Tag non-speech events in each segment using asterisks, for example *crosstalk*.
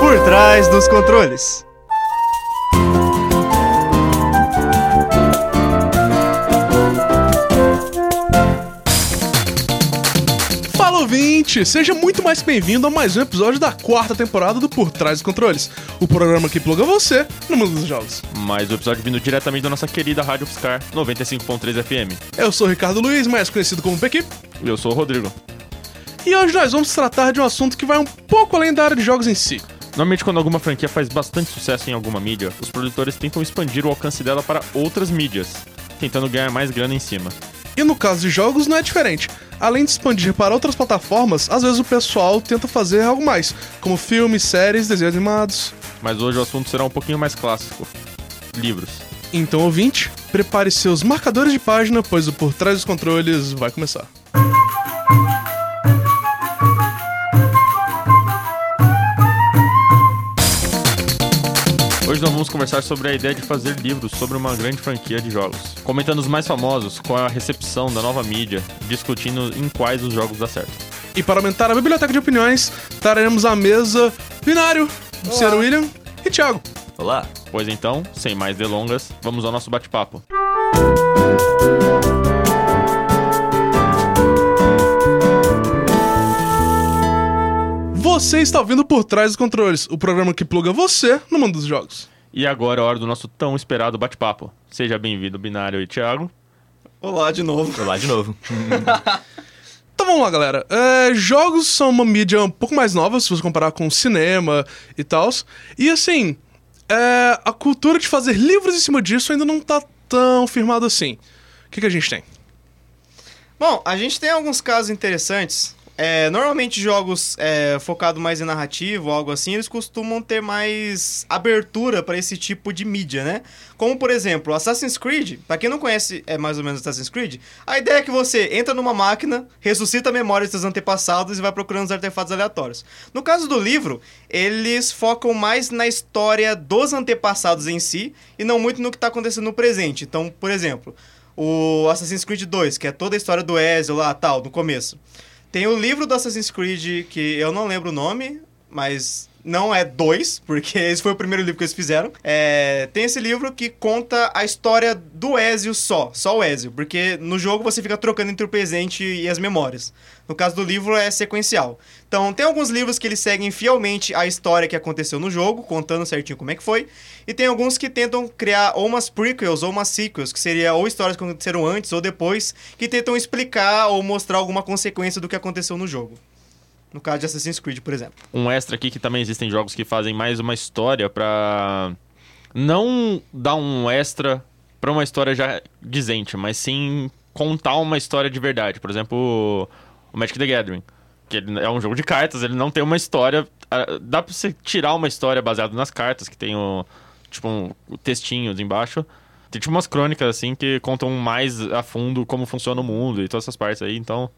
Por trás dos controles. Fala ouvinte, seja muito mais bem-vindo a mais um episódio da quarta temporada do Por Trás dos Controles, o programa que pluga você no mundo dos jogos. Mais um episódio vindo diretamente da nossa querida Rádio Fiscar 95.3 FM. Eu sou o Ricardo Luiz, mais conhecido como Pequi, E eu sou o Rodrigo. E hoje nós vamos tratar de um assunto que vai um pouco além da área de jogos em si. Normalmente, quando alguma franquia faz bastante sucesso em alguma mídia, os produtores tentam expandir o alcance dela para outras mídias, tentando ganhar mais grana em cima. E no caso de jogos não é diferente. Além de expandir para outras plataformas, às vezes o pessoal tenta fazer algo mais, como filmes, séries, desenhos animados. Mas hoje o assunto será um pouquinho mais clássico: livros. Então, ouvinte, prepare seus marcadores de página, pois o Por Trás dos Controles vai começar. Hoje nós vamos conversar sobre a ideia de fazer livros sobre uma grande franquia de jogos, comentando os mais famosos, qual é a recepção da nova mídia, discutindo em quais os jogos dá certo. E para aumentar a biblioteca de opiniões, traremos à mesa Binário, Sr. William e Thiago. Olá. Pois então, sem mais delongas, vamos ao nosso bate-papo. Você está ouvindo Por Trás dos Controles, o programa que pluga você no mundo dos jogos. E agora é a hora do nosso tão esperado bate-papo. Seja bem-vindo, Binário e Thiago. Olá de novo. Olá de novo. *laughs* Então vamos lá, galera. É, jogos são uma mídia um pouco mais nova, se você comparar com cinema e tal. E assim, é, a cultura de fazer livros em cima disso ainda não tá tão firmada assim. O que, que a gente tem? Bom, a gente tem alguns casos interessantes. É, normalmente jogos é, focados mais em narrativo algo assim, eles costumam ter mais abertura para esse tipo de mídia, né? Como, por exemplo, Assassin's Creed. Pra quem não conhece é mais ou menos Assassin's Creed, a ideia é que você entra numa máquina, ressuscita a memória dos antepassados e vai procurando os artefatos aleatórios. No caso do livro, eles focam mais na história dos antepassados em si e não muito no que está acontecendo no presente. Então, por exemplo, o Assassin's Creed 2, que é toda a história do Ezio lá, tal, no começo. Tem o livro do Assassin's Creed, que eu não lembro o nome, mas não é dois, porque *laughs* esse foi o primeiro livro que eles fizeram. É, tem esse livro que conta a história do Ezio só, só o Ezio, porque no jogo você fica trocando entre o presente e as memórias. No caso do livro é sequencial. Então tem alguns livros que eles seguem fielmente a história que aconteceu no jogo, contando certinho como é que foi, e tem alguns que tentam criar ou umas prequels ou umas sequels, que seria ou histórias que aconteceram antes ou depois, que tentam explicar ou mostrar alguma consequência do que aconteceu no jogo. No caso de Assassin's Creed, por exemplo. Um extra aqui que também existem jogos que fazem mais uma história pra não dar um extra pra uma história já dizente, mas sim contar uma história de verdade. Por exemplo, o Magic the Gathering, que é um jogo de cartas, ele não tem uma história, dá pra você tirar uma história baseada nas cartas, que tem o tipo um, textinhos embaixo. Tem tipo umas crônicas assim que contam mais a fundo como funciona o mundo e todas essas partes aí, então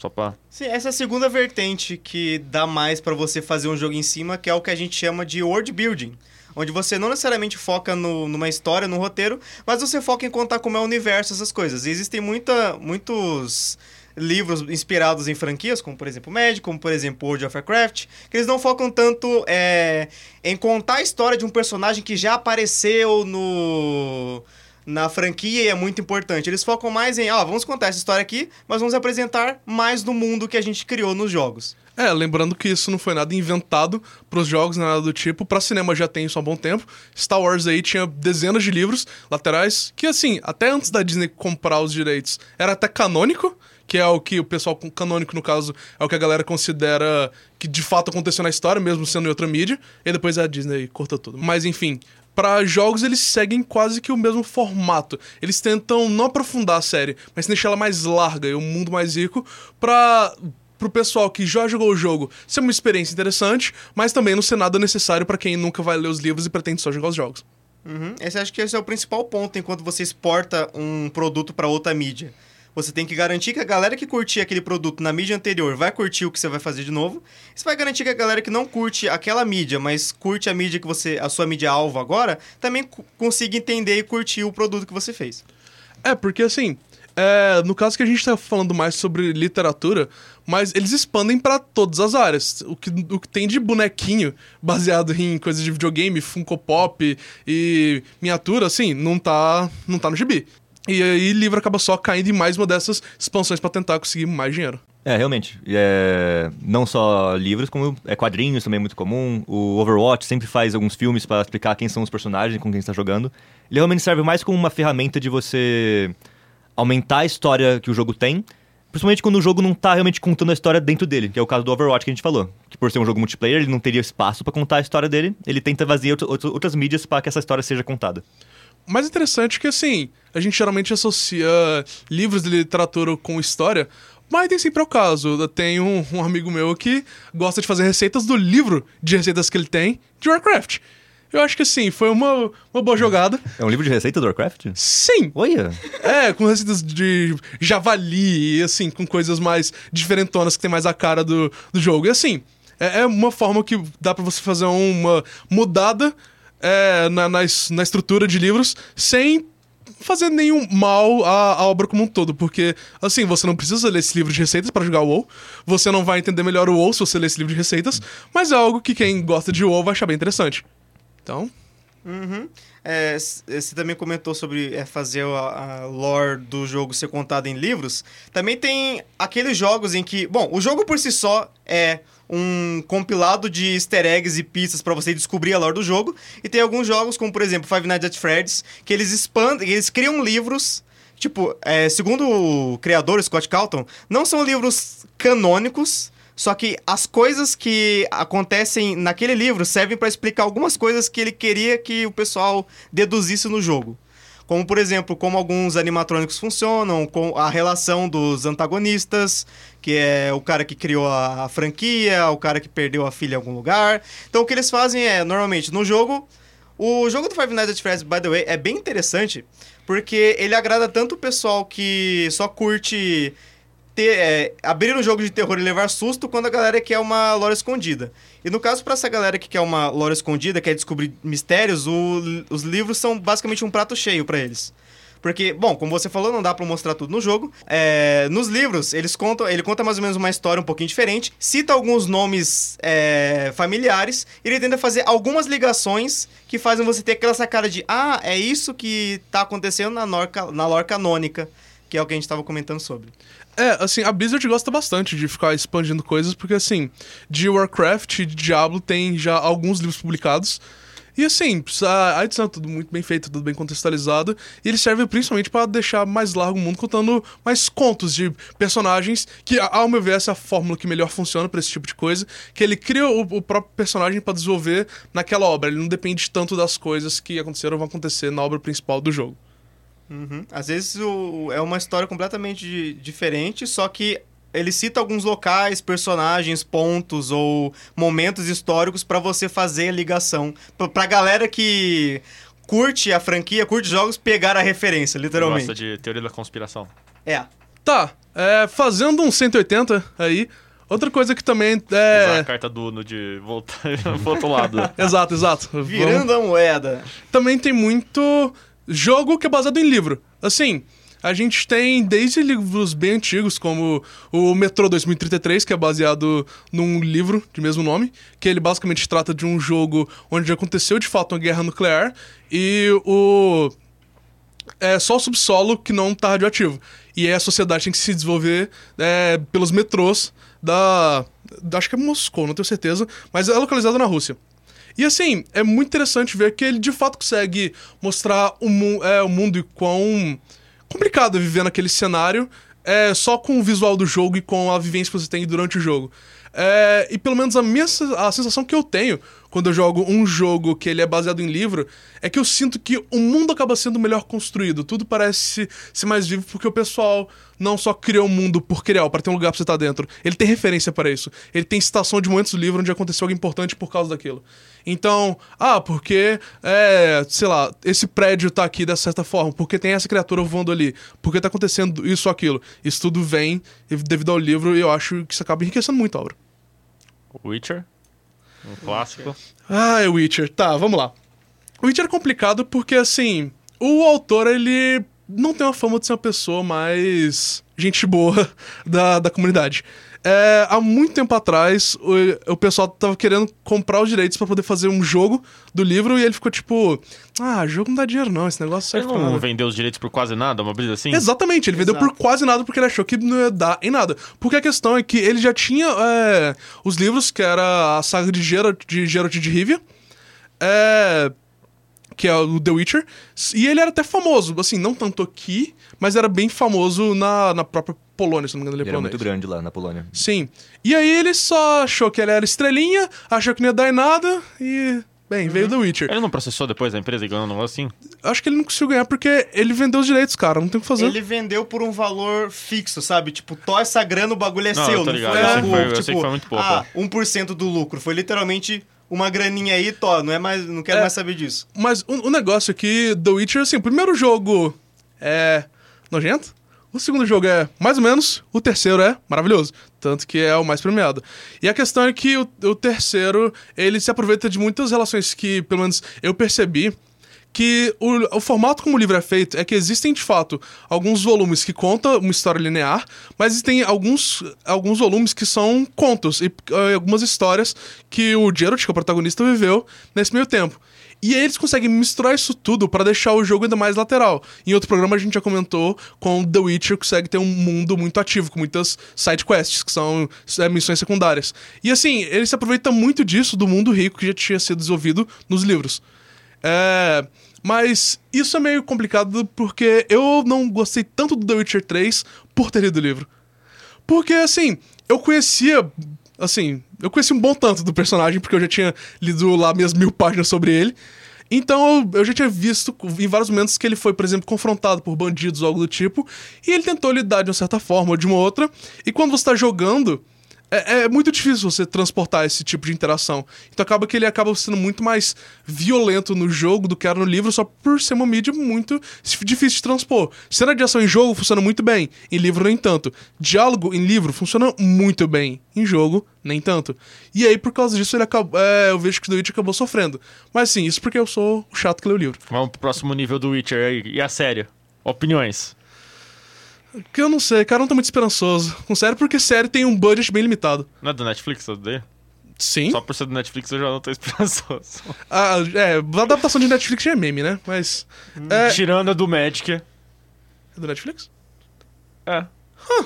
só pra Sim, essa é a segunda vertente que dá mais pra você fazer um jogo em cima, que é o que a gente chama de world building. Onde você não necessariamente foca no- numa história, no roteiro, mas você foca em contar como é o universo, essas coisas. E existem muita, muitos livros inspirados em franquias, como por exemplo Magic, como por exemplo World of Warcraft, que eles não focam tanto é, em contar a história de um personagem que já apareceu no na franquia e é muito importante. Eles focam mais em, ah, vamos contar essa história aqui, mas vamos apresentar mais do mundo que a gente criou nos jogos. É, lembrando que isso não foi nada inventado pros jogos, nada do tipo. Pra cinema já tem isso há bom tempo. Star Wars aí tinha dezenas de livros laterais que, assim, até antes da Disney comprar os direitos, era até canônico, que é o que o pessoal canônico, no caso, é o que a galera considera que de fato aconteceu na história, mesmo sendo em outra mídia. E depois a Disney corta tudo. Mas enfim. Pra jogos, eles seguem quase que o mesmo formato. Eles tentam não aprofundar a série, mas deixar ela mais larga e um mundo mais rico pra pro pessoal que já jogou o jogo ser uma experiência interessante, mas também não ser nada necessário pra quem nunca vai ler os livros e pretende só jogar os jogos. Uhum. Esse acho que esse é o principal ponto enquanto você exporta um produto para outra mídia. Você tem que garantir que a galera que curtir aquele produto na mídia anterior vai curtir o que você vai fazer de novo. Você vai garantir que a galera que não curte aquela mídia, mas curte a mídia que você, a sua mídia alvo agora, também co- consiga entender e curtir o produto que você fez. É, porque assim, é, no caso que a gente tá falando mais sobre literatura, mas eles expandem pra todas as áreas. O que, o que tem de bonequinho baseado em coisas de videogame, Funko Pop e miniatura, assim, não tá, não tá no gibi. E aí livro acaba só caindo em mais uma dessas expansões pra tentar conseguir mais dinheiro. É, realmente. É, não só livros, como é quadrinhos também é muito comum. O Overwatch sempre faz alguns filmes para explicar quem são os personagens com quem está jogando. Ele realmente serve mais como uma ferramenta de você aumentar a história que o jogo tem, principalmente quando o jogo não tá realmente contando a história dentro dele, que é o caso do Overwatch que a gente falou. Que por ser um jogo multiplayer, ele não teria espaço para contar a história dele, ele tenta vazar outras mídias para que essa história seja contada. Mais interessante é que, assim, a gente geralmente associa livros de literatura com história, mas nem sempre é o caso. Tem um, um, amigo meu que gosta de fazer receitas do livro de receitas que ele tem de Warcraft. Eu acho que sim, foi uma, uma boa jogada. É um livro de receita do Warcraft? Sim! Olha! É, com receitas de javali e assim, com coisas mais diferentonas que tem mais a cara do, do jogo. E assim, é, é uma forma que dá para você fazer uma mudada é, na, na, na estrutura de livros sem fazer nenhum mal à, à, obra como um todo, porque, assim, você não precisa ler esse livro de receitas para jogar o WoW, você não vai entender melhor o WoW se você ler esse livro de receitas, mas é algo que quem gosta de WoW vai achar bem interessante. Então... Uhum. É, você também comentou sobre é, fazer a, a, lore do jogo ser contada em livros. Também tem aqueles jogos em que... Bom, o jogo por si só é um compilado de easter eggs e pistas para você descobrir a lore do jogo. E tem alguns jogos, como por exemplo Five Nights at Freddy's, que eles expandem, eles criam livros. Tipo, é, segundo o criador, Scott Calton, não são livros canônicos, só que as coisas que acontecem naquele livro servem para explicar algumas coisas que ele queria que o pessoal deduzisse no jogo. Como, por exemplo, como alguns animatrônicos funcionam, com a relação dos antagonistas, que é o cara que criou a, a franquia, o cara que perdeu a filha em algum lugar. Então, o que eles fazem é, normalmente, no jogo... O jogo do Five Nights at Freddy's, by the way, é bem interessante, porque ele agrada tanto o pessoal que só curte ter, é, abrir um jogo de terror e levar susto quando a galera quer uma lore escondida. E no caso, para essa galera que quer uma lore escondida, quer descobrir mistérios, o, os livros são basicamente um prato cheio para eles. Porque, bom, como você falou, não dá para mostrar tudo no jogo. É, nos livros, eles contam, ele conta mais ou menos uma história um pouquinho diferente, cita alguns nomes é, familiares, e ele tenta fazer algumas ligações que fazem você ter aquela sacada de ah, é isso que tá acontecendo na, norca, na lore canônica, que é o que a gente estava comentando sobre. É, assim, a Blizzard gosta bastante de ficar expandindo coisas, porque, assim, de Warcraft e de Diablo tem já alguns livros publicados. E assim, a edição é tudo muito bem feito, tudo bem contextualizado. E ele serve principalmente para deixar mais largo o mundo, contando mais contos de personagens, que, ao meu ver, essa é a fórmula que melhor funciona para esse tipo de coisa. Que ele cria o, o próprio personagem para desenvolver naquela obra. Ele não depende tanto das coisas que aconteceram ou vão acontecer na obra principal do jogo. Uhum. Às vezes o, é uma história completamente diferente, só que ele cita alguns locais, personagens, pontos ou momentos históricos para você fazer a ligação. Pra, pra galera que curte a franquia, curte jogos, pegar a referência, literalmente. Gosta de teoria da conspiração. É. Tá, é, fazendo um 180 aí, outra coisa que também é... Usar a carta do Uno de voltar *laughs* pro outro lado. exato, exato. Virando Vamos... a moeda. Também tem muito jogo que é baseado em livro. Assim, a gente tem desde livros bem antigos, como o Metro 2033, que é baseado num livro de mesmo nome, que ele basicamente trata de um jogo onde aconteceu de fato uma guerra nuclear e o. É só o subsolo que não tá radioativo. E aí a sociedade tem que se desenvolver é, pelos metrôs da. Acho que é Moscou, não tenho certeza, mas é localizado na Rússia. E assim, é muito interessante ver que ele de fato consegue mostrar o, mu é, o mundo e quão complicado é viver naquele cenário é, só com o visual do jogo e com a vivência que você tem durante o jogo. É, e pelo menos a minha a sensação que eu tenho quando eu jogo um jogo que ele é baseado em livro é que eu sinto que o mundo acaba sendo melhor construído. Tudo parece ser mais vivo porque o pessoal não só criou o mundo por criar, para ter um lugar pra você estar dentro. Ele tem referência para isso. Ele tem citação de momentos do livro onde aconteceu algo importante por causa daquilo. Então, ah, porque, é, sei lá, esse prédio tá aqui dessa certa forma, porque tem essa criatura voando ali, porque tá acontecendo isso ou aquilo. Isso tudo vem devido ao livro e eu acho que isso acaba enriquecendo muito a obra. Witcher? Um clássico. Ah, é Witcher. Tá, vamos lá. Witcher é complicado porque, assim, o autor, ele não tem uma fama de ser uma pessoa mais gente boa *laughs* da, da comunidade. É, há muito tempo atrás, o, o pessoal tava querendo comprar os direitos pra poder fazer um jogo do livro e ele ficou tipo: Ah, jogo não dá dinheiro não, esse negócio Ele serve pra não nada. vendeu os direitos por quase nada, uma brisa assim? Exatamente, ele vendeu Exato. por quase nada porque ele achou que não ia dar em nada. Porque a questão é que ele já tinha é, os livros, que era a saga de Geralt de, Geralt de Rivia, é, que é o The Witcher, e ele era até famoso, assim, não tanto aqui, mas era bem famoso na, na própria Polônia, se não me engano, ele é Ele era polonês. muito grande lá na Polônia. Sim. E aí ele só achou que ele era estrelinha, achou que não ia dar em nada e. Bem, veio The Witcher. Ele não processou depois a empresa e ganhou um negócio assim? Acho que ele não conseguiu ganhar porque ele vendeu os direitos, cara. Não tem o que fazer. Ele vendeu por um valor fixo, sabe? Tipo, tó essa grana, o bagulho é Não, seu. eu tô não ligado, foi eu sei algo, que foi- eu sei tipo, que foi muito pouco, ah, 1% do lucro. Foi literalmente uma graninha aí, tó. Não é mais, não quero É. mais saber disso. Mas o, o negócio é que The Witcher, assim, o primeiro jogo é nojento, o segundo jogo é mais ou menos, o terceiro é maravilhoso. Tanto que é o mais premiado. E a questão é que o, o terceiro, ele se aproveita de muitas relações que, pelo menos, eu percebi que o, o formato como o livro é feito é que existem, de fato, alguns volumes que contam uma história linear, mas existem alguns, alguns volumes que são contos e eh, algumas histórias que o Geralt, que é o protagonista, viveu nesse meio tempo. E aí eles conseguem misturar isso tudo pra deixar o jogo ainda mais lateral. Em outro programa a gente já comentou com The Witcher consegue ter um mundo muito ativo, com muitas side quests, que são é, missões secundárias. E assim, ele se aproveita muito disso, do mundo rico que já tinha sido desenvolvido nos livros. É, mas isso é meio complicado porque eu não gostei tanto do The Witcher 3 por ter lido o livro. Porque, assim, eu conhecia. Assim, eu conhecia um bom tanto do personagem, porque eu já tinha lido lá minhas mil páginas sobre ele. Então eu, já tinha visto em vários momentos que ele foi, por exemplo, confrontado por bandidos ou algo do tipo, e ele tentou lidar de uma certa forma ou de uma outra. E quando você tá jogando, é, é muito difícil você transportar esse tipo de interação. Então acaba que ele acaba sendo muito mais violento no jogo do que era no livro, só por ser uma mídia muito difícil de transpor. Cena de ação em jogo funciona muito bem, em livro nem tanto. Diálogo em livro funciona muito bem, em jogo nem tanto. E aí, por causa disso, ele acabou, é, eu vejo que o The Witch acabou sofrendo. Mas sim, isso porque eu sou o chato que lê o livro. Vamos pro próximo nível do Witcher. E a série? Opiniões. Que eu não sei, cara, eu não tô muito esperançoso. Com série, porque série tem um budget bem limitado. Não é do Netflix, eu odeio? Sim. Só por ser do Netflix eu já não tô *laughs* esperançoso. Ah, é, a adaptação de Netflix já é meme, né? Mas. É, Tirando a do Magic. é do Netflix? É.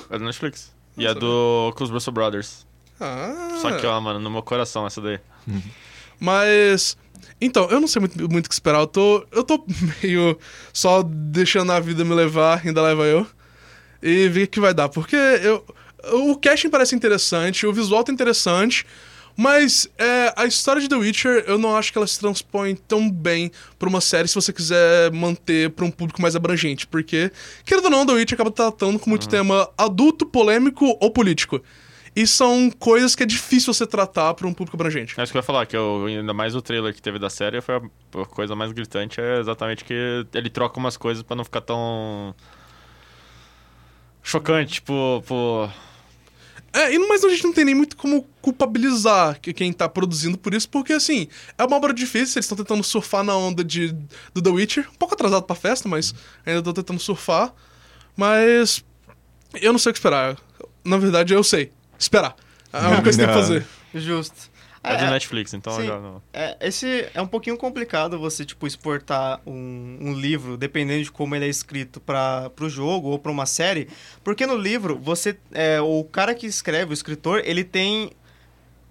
É do Netflix. E é do com os Russell Brothers. Ah. Só que, ó, mano, no meu coração essa daí. *laughs* Mas. Então, eu não sei muito, muito o que esperar. Eu tô, eu tô *laughs* meio só deixando a vida me levar, ainda leva eu. E ver o que vai dar. Porque eu, o casting parece interessante, o visual tá interessante. Mas é, a história de The Witcher, eu não acho que ela se transpõe tão bem pra uma série se você quiser manter pra um público mais abrangente. Porque, querendo ou não, The Witcher acaba tratando com muito tema adulto, polêmico ou político. E são coisas que é difícil você tratar pra um público abrangente. É isso que eu ia falar, que eu, ainda mais o trailer que teve da série foi a, a coisa mais gritante, é exatamente que ele troca umas coisas pra não ficar tão. Chocante, tipo, pô. É, e- mas a gente não tem nem muito como culpabilizar que- quem tá produzindo por isso, porque assim, é uma obra difícil, eles estão tentando surfar na onda de, do The Witcher, um pouco atrasado pra festa, mas ainda estão tentando surfar. Mas eu não sei o que esperar. Na verdade, eu sei. Esperar. É uma coisa que tem que *laughs* fazer. Justo. É, do É, Netflix, então sim. já não. é, esse é um pouquinho complicado você, tipo, exportar um, um livro, dependendo de como ele é escrito para o jogo ou para uma série. Porque no livro, você. É, o cara que escreve, o escritor, ele tem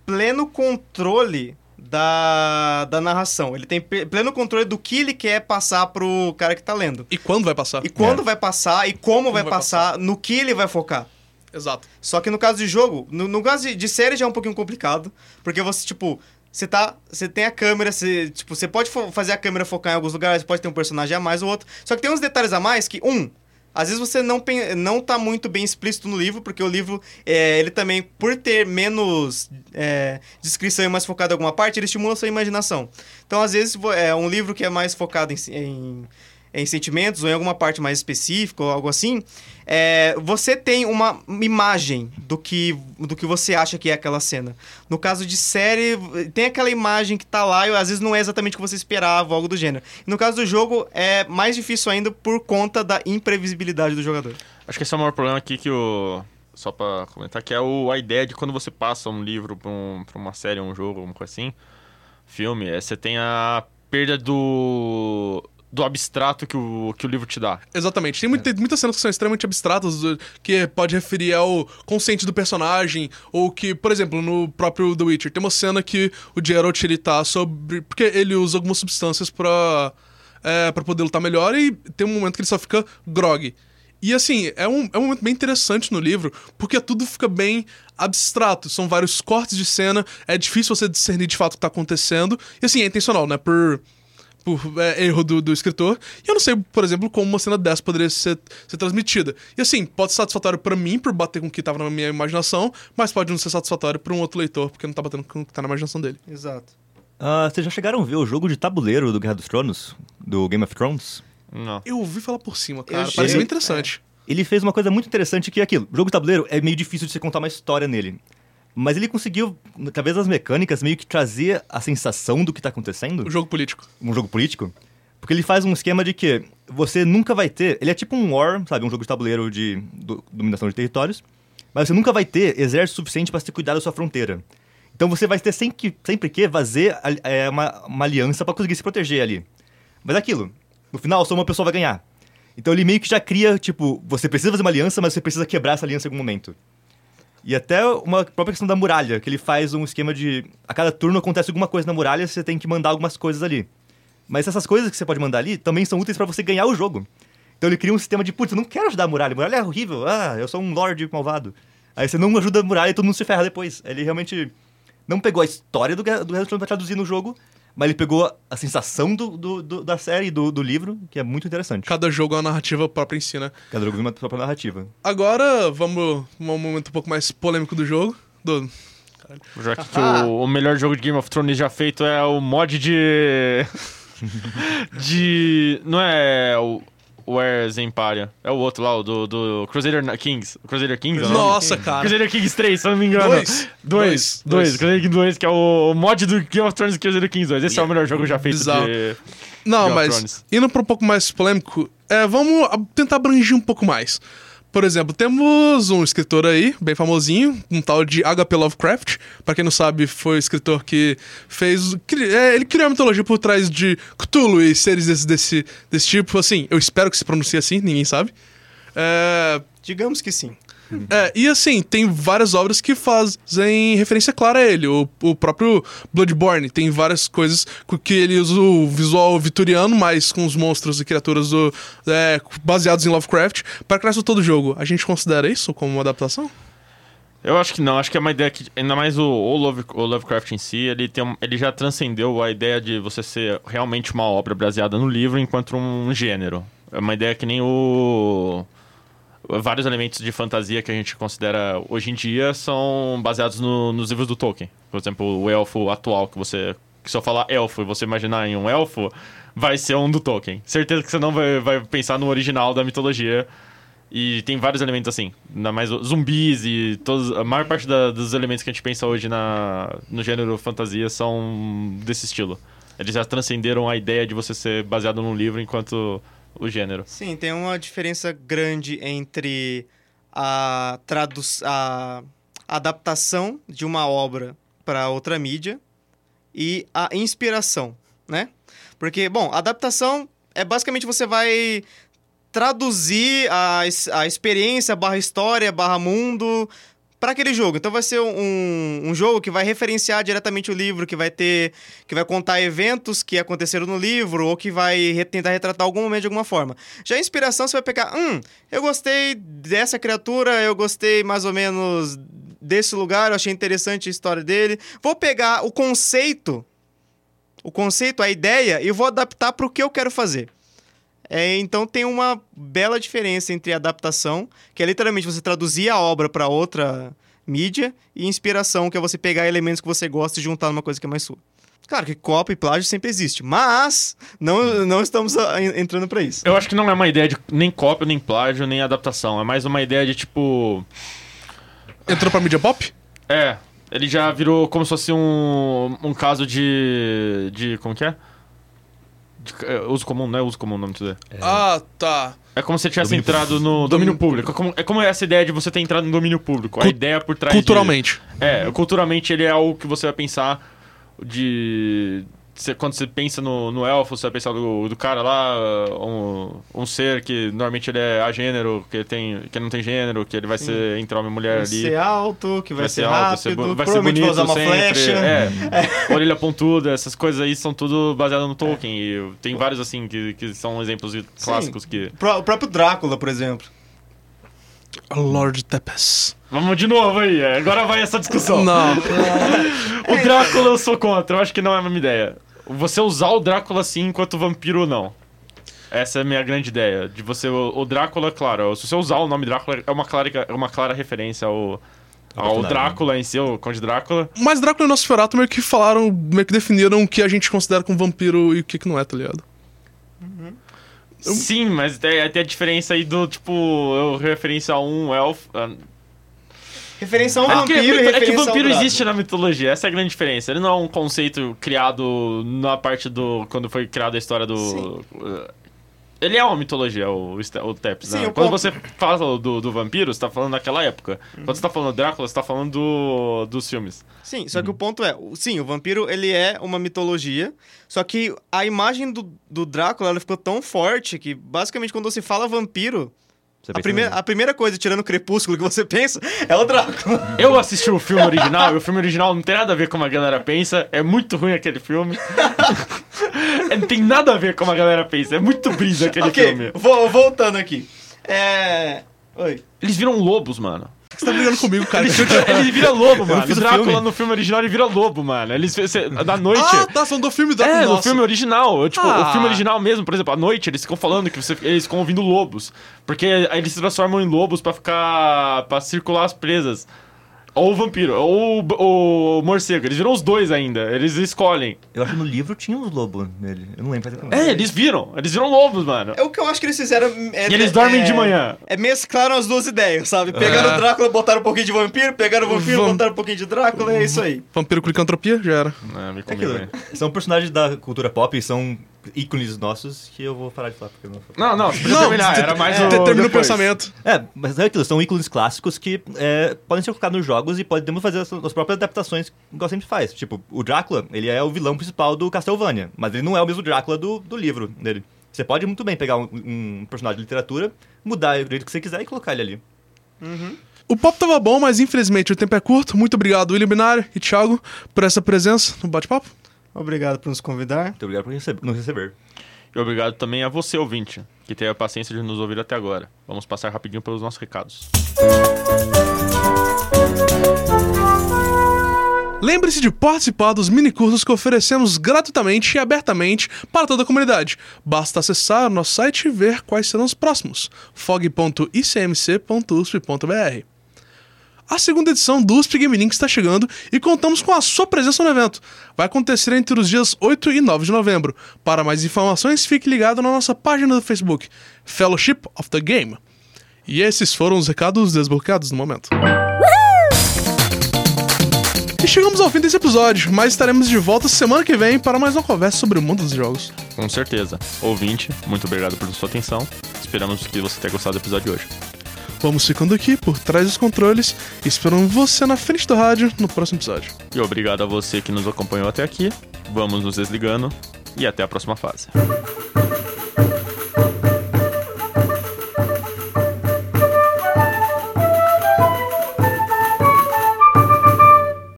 pleno controle da, da narração. Ele tem pleno controle do que ele quer passar pro cara que tá lendo. E quando vai passar? E quando É. vai passar e como, vai, vai passar, no que ele vai focar. Exato. Só que no caso de jogo, no, no caso de, de série já é um pouquinho complicado, porque você, tipo, você tá. Você tem a câmera, você, tipo, você pode fazer a câmera focar em alguns lugares, pode ter um personagem a mais ou outro. Só que tem uns detalhes a mais que, um, às vezes você não, não tá muito bem explícito no livro, porque o livro, é, ele também, por ter menos é, descrição e mais focado em alguma parte, ele estimula a sua imaginação. Então, às vezes, é um livro que é mais focado em, em, em sentimentos ou em alguma parte mais específica ou algo assim, é, você tem uma imagem do que, do que você acha que é aquela cena. No caso de série, tem aquela imagem que tá lá e às vezes não é exatamente o que você esperava, algo do gênero. No caso do jogo, é mais difícil ainda por conta da imprevisibilidade do jogador. Acho que esse é o maior problema aqui que o. Só pra comentar, que é o, a ideia de quando você passa um livro pra, um, pra uma série, um jogo, uma coisa assim, filme, é, você tem a perda do. Do abstrato que o, que o livro te dá. Exatamente. Tem, muita, muitas cenas que são extremamente abstratas, que pode referir ao consciente do personagem, ou que, por exemplo, no próprio The Witcher, tem uma cena que o Geralt, ele tá sobre... Porque ele usa algumas substâncias pra, é, pra poder lutar melhor, e tem um momento que ele só fica grog. E assim, é um, é um momento bem interessante no livro, porque tudo fica bem abstrato. São vários cortes de cena, é difícil você discernir de fato o que tá acontecendo. E assim, é intencional, né? Por, por é, erro do, do escritor. E eu não sei, por exemplo, como uma cena dessa poderia ser, ser transmitida. E assim, pode ser satisfatório para mim, por bater com o que tava na minha imaginação, mas pode não ser satisfatório para um outro leitor, porque não tá batendo com o que tá na imaginação dele. Exato. Ah, vocês já chegaram a ver o jogo de tabuleiro do Guerra dos Tronos? Do Game of Thrones? Não. Eu ouvi falar por cima, cara. Eu Parece bem interessante. Ele fez uma coisa muito interessante que é aquilo. O jogo de tabuleiro é meio difícil de você contar uma história nele. Mas ele conseguiu, através das mecânicas, meio que trazer a sensação do que tá acontecendo. O jogo político. um jogo político. Porque ele faz um esquema de que você nunca vai ter. Ele é tipo um War, sabe? Um jogo de tabuleiro de do- dominação de territórios. Mas você nunca vai ter exército suficiente para se cuidar da sua fronteira. Então você vai ter sempre que, sempre que fazer é, uma, uma aliança para conseguir se proteger ali. Mas é aquilo. No final, só uma pessoa vai ganhar. Então ele meio que já cria, tipo, você precisa fazer uma aliança, mas você precisa quebrar essa aliança em algum momento. E até uma própria questão da muralha, que ele faz um esquema de. A cada turno acontece alguma coisa na muralha, você tem que mandar algumas coisas ali. Mas essas coisas que você pode mandar ali também são úteis pra você ganhar o jogo. Então ele cria um sistema de, putz, eu não quero ajudar a muralha, a muralha é horrível, ah, eu sou um lord malvado. Aí você não ajuda a muralha e todo mundo se ferra depois. Ele realmente não pegou a história do, Guerra- do Resto pra traduzir no jogo, mas ele pegou a sensação do, do- do- da série, do, do livro, que é muito interessante. Cada jogo é uma narrativa própria em si, né? Cada jogo tem uma própria narrativa. Agora, vamos um momento um pouco mais polêmico do jogo. Do... Já que o, o melhor jogo de Game of Thrones já feito é o mod de. *laughs* de. Não é o. O Heirs Empire. É o outro lá, o do, do Crusader Kings. Crusader Kings, é o nome? Nossa, cara. Crusader Kings 3, se eu não me engano. Dois. Dois. Dois. Dois. Crusader Kings 2, que é o mod do Game of Thrones Crusader Kings 2. Esse é o melhor jogo já feito Bizarro. de. Não, Game mas indo pra um pouco mais polêmico, é, vamos tentar abranger um pouco mais. Por exemplo, temos um escritor aí, bem famosinho, um tal de H.P. Lovecraft. Pra quem não sabe, foi o escritor que fez. é, ele criou a mitologia por trás de Cthulhu e seres desse, desse, desse tipo. Assim, eu espero que se pronuncie assim, ninguém sabe. É, Digamos que sim. É, e assim, tem várias obras que fazem referência clara a ele. O, o próprio Bloodborne tem várias coisas co- que ele usa o visual vitoriano, mas com os monstros e criaturas do, é, baseados em Lovecraft, para criar todo o jogo. A gente considera isso como uma adaptação? Eu acho que não, acho que é uma ideia que, ainda mais o, o, Love- o Lovecraft em si, ele, tem um- ele já transcendeu a ideia de você ser realmente uma obra baseada no livro enquanto um gênero. É uma ideia que nem o. Vários elementos de fantasia que a gente considera hoje em dia são baseados no- nos livros do Tolkien. Por exemplo, o elfo atual, que você. Que eu falar elfo e você imaginar em um elfo, vai ser um do Tolkien. Certeza que você não vai, vai pensar no original da mitologia. E tem vários elementos assim, ainda mais zumbis e todos, a maior parte da- dos elementos que a gente pensa hoje na, no gênero fantasia são desse estilo. Eles já transcenderam a ideia de você ser baseado num livro enquanto o gênero. Sim, tem uma diferença grande entre a, tradu a adaptação de uma obra para outra mídia e a inspiração, né? Porque, bom, adaptação é basicamente você vai traduzir a, a experiência barra história barra mundo para aquele jogo. Então vai ser um, um jogo que vai referenciar diretamente o livro, que vai ter. que vai contar eventos que aconteceram no livro, ou que vai re- tentar retratar algum momento de alguma forma. Já a inspiração, você vai pegar. Hum, eu gostei dessa criatura, eu gostei mais ou menos desse lugar, eu achei interessante a história dele. Vou pegar o conceito. O conceito, a ideia, e vou adaptar para o que eu quero fazer. É, então tem uma bela diferença entre adaptação, que é literalmente você traduzir a obra para outra mídia, e inspiração, que é você pegar elementos que você gosta e juntar numa coisa que é mais sua. Claro que cópia e plágio sempre existe, mas não, não estamos ah, en- entrando pra isso. Eu acho que não é uma ideia de nem cópia, nem plágio, nem adaptação. É mais uma ideia de tipo. Entrou pra mídia pop? É, ele já virou como se fosse um, um caso de. de. como que é? É, uso comum, não é uso comum o nome disso daí. Ah, tá. É como se você tivesse Domínio entrado no domínio público. É como, é como essa ideia de você ter entrado no domínio público. A ideia por trás Culturalmente. De, é, culturalmente ele é algo que você vai pensar de... você- quando você pensa no, no elfo, você vai pensar do, do cara lá, um, um ser que normalmente ele é agênero, que, tem, que não tem gênero, que ele vai ser entre homem e mulher Vai ali. ser alto, que vai, ser, alto, rápido, bu- vai ser bonito vai sempre. flecha. *laughs* É, orelha pontuda, essas coisas aí são tudo baseado no Tolkien. E tem vários assim que, que são exemplos clássicos que. O próprio Drácula, por exemplo. Lord Tepes. Vamos de novo aí, é, agora vai essa discussão. Não. *laughs* O Drácula eu sou contra, eu acho que não é a mesma ideia. Você usar o Drácula assim enquanto vampiro não. Essa é a minha grande ideia. De você. O, o Drácula, claro, se você usar o nome Drácula, é uma clara, é uma clara referência ao, ao. Drácula em si, o Conde Drácula. Mas Drácula e Nosferatu meio que falaram, meio que definiram o que a gente considera como vampiro e o que, que não é, tá ligado? Eu- Sim, mas tem, tem a diferença aí do tipo. Eu referência a um elfo. ah, Referência a um É que, vampiro e é que vampiro existe na mitologia, essa é a grande diferença. Ele não é um conceito criado na parte do. quando foi criada a história do. Sim. Ele é uma mitologia, o, o Tepes. Sim, né? Quando ponto- você fala do, do vampiro, você tá falando daquela época. Quando você tá falando do Drácula, você tá falando do, dos filmes. Sim, só que o ponto é, o- sim, o vampiro ele é uma mitologia, só que a imagem do, do Drácula ela ficou tão forte que basicamente quando você fala vampiro, a primeira, a primeira coisa, tirando o crepúsculo que você *laughs* pensa, é o Drácula. Eu assisti o filme original, e o filme original não tem nada a ver com como a galera pensa. É muito ruim aquele filme. *laughs* não tem nada a ver com como a galera pensa. É muito brisa aquele ok, filme. vo- voltando aqui. É. Oi. Eles viram lobos, mano. Você tá brigando comigo, cara. Ele vira lobo, mano. O Drácula no filme original ele vira lobo, mano. Eles cê- da noite. ah, tá, são do filme Drácula. é, no Nossa. filme original. Tipo, Ah. o filme original mesmo, por exemplo, à noite eles ficam falando que você- eles ficam ouvindo lobos. Porque aí eles se transformam em lobos pra ficar. pra circular as presas. Ou o vampiro, ou o, o morcego. Eles viram os dois ainda. Eles escolhem. Eu acho que no livro tinha uns lobos nele. Eu não lembro exatamente. É, eles viram. Eles viram lobos, mano. É o que eu acho que eles fizeram. É, E eles dormem é- de manhã. É mesclaram as duas ideias, sabe? Pegaram É. o Drácula, botaram um pouquinho de vampiro, pegaram o vampiro, Vam- botaram um pouquinho de Drácula, é isso aí. Vampiro com licantropia, já era. É, me É comigo. São personagens da cultura pop, são ícones nossos que eu vou parar de falar porque eu não Não, não, Não, terminar. te- Era mais te- o. termina o pensamento. É, mas é aquilo, são ícones clássicos que é, podem ser colocados nos jogos e podemos fazer as, as próprias adaptações, igual sempre faz. Tipo, o Drácula, ele é o vilão principal do Castlevania, mas ele não é o mesmo Drácula do, do livro dele. Você pode muito bem pegar um, um personagem de literatura, mudar do jeito que você quiser e colocar ele ali. O papo tava bom, mas infelizmente o tempo é curto. Muito obrigado, William Binário e Thiago, por essa presença no bate-papo. Obrigado por nos convidar. Muito obrigado por receber, nos receber. E obrigado também a você, ouvinte, que teve a paciência de nos ouvir até agora. Vamos passar rapidinho pelos nossos recados. Lembre-se de participar dos minicursos que oferecemos gratuitamente e abertamente para toda a comunidade. Basta acessar o nosso site e ver quais serão os próximos: fog.icmc.usp.br. A segunda edição do USP Game Link está chegando e contamos com a sua presença no evento. Vai acontecer entre os dias 8 e 9 de novembro. Para mais informações, fique ligado na nossa página do Facebook, Fellowship of the Game. E esses foram os recados desbloqueados no momento. E chegamos ao fim desse episódio, mas estaremos de volta semana que vem para mais uma conversa sobre o mundo dos jogos. Com certeza. Ouvinte, muito obrigado por sua atenção. Esperamos que você tenha gostado do episódio de hoje. Vamos ficando aqui por trás dos controles e esperamos você na frente do rádio no próximo episódio. E obrigado a você que nos acompanhou até aqui. Vamos nos desligando e até a próxima fase.